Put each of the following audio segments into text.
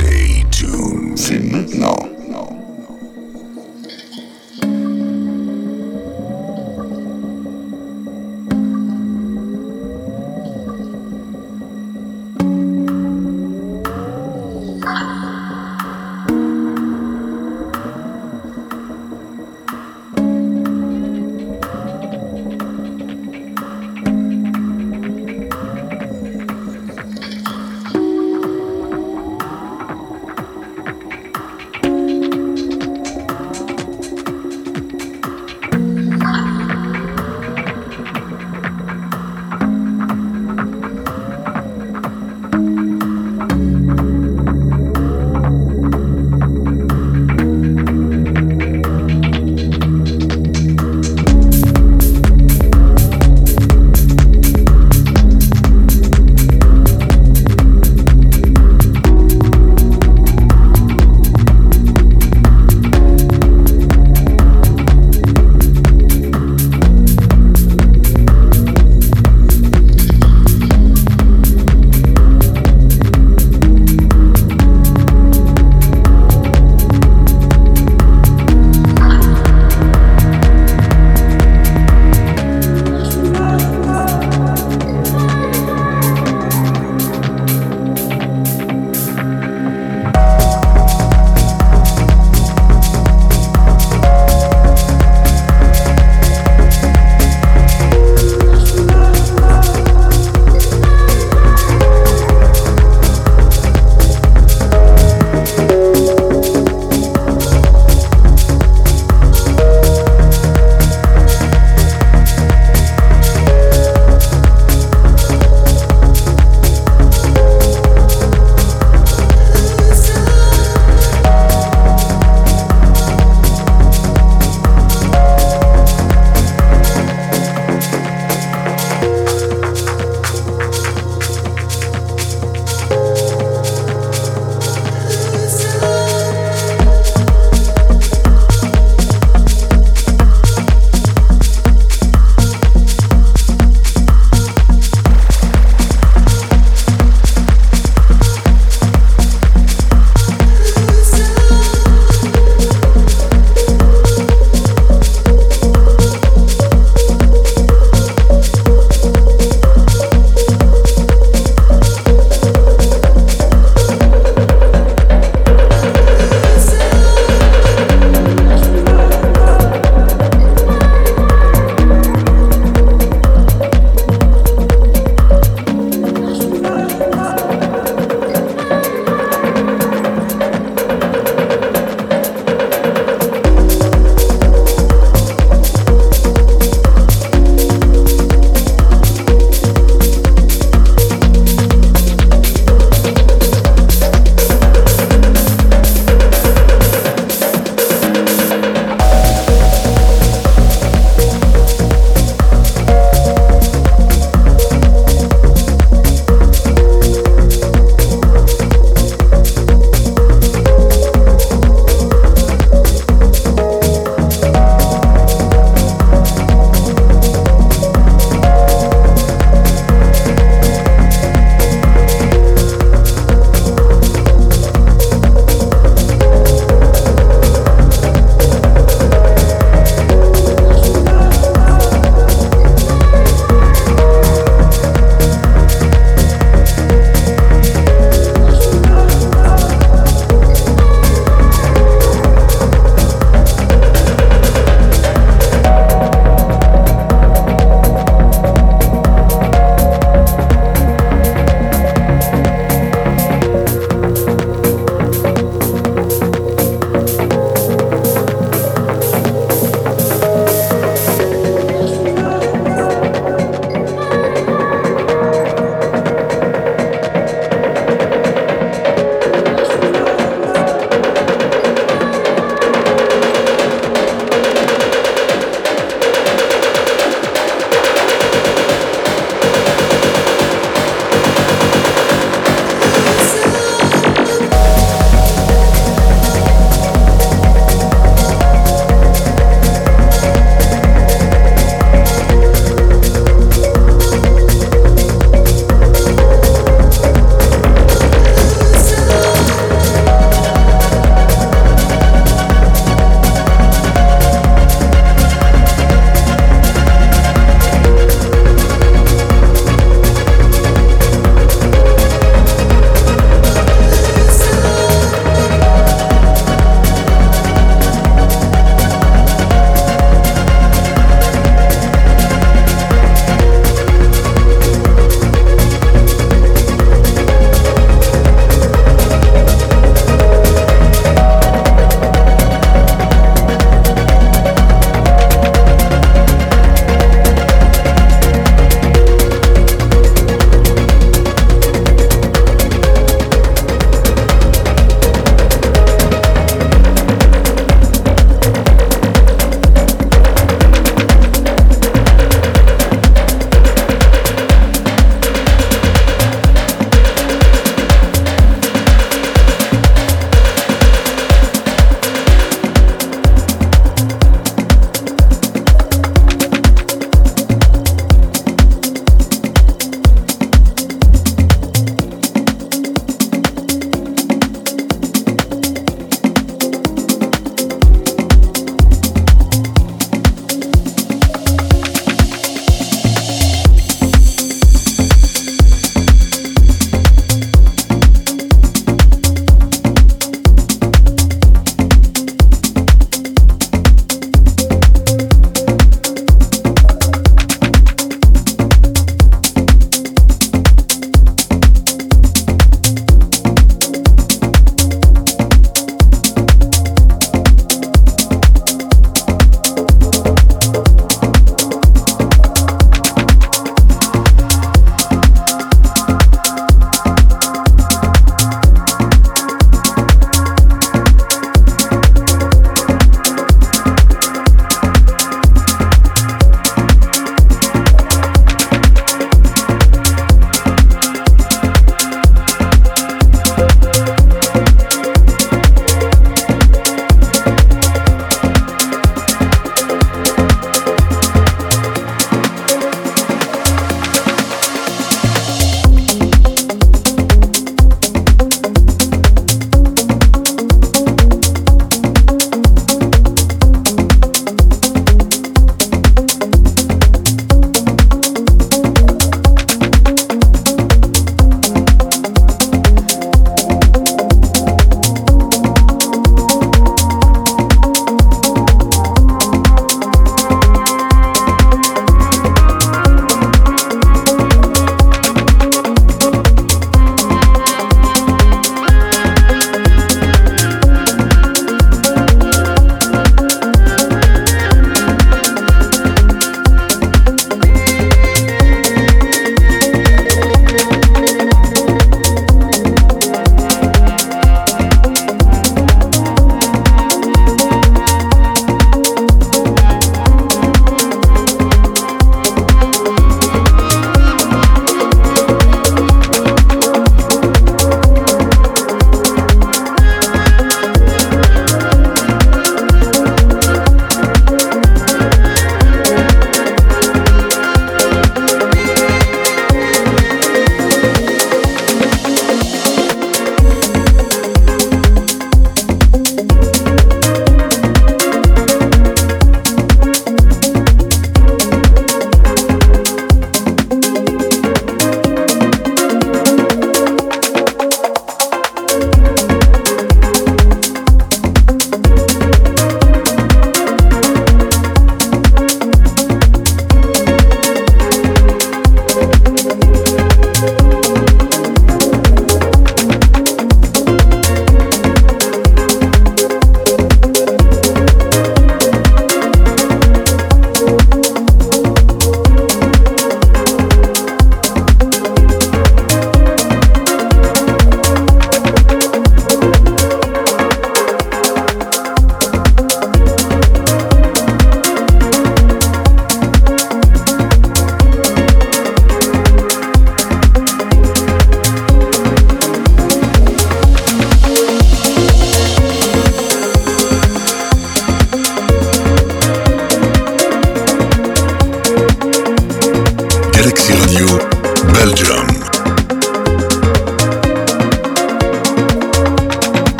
Stay tuned. C'est maintenant.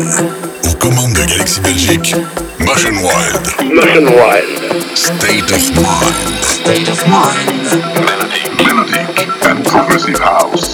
Aux commandes de Galaxy Belgique, Motion Wild. Motion Wild. State of Mind. State of mind. Melodic, melodic, and progressive house.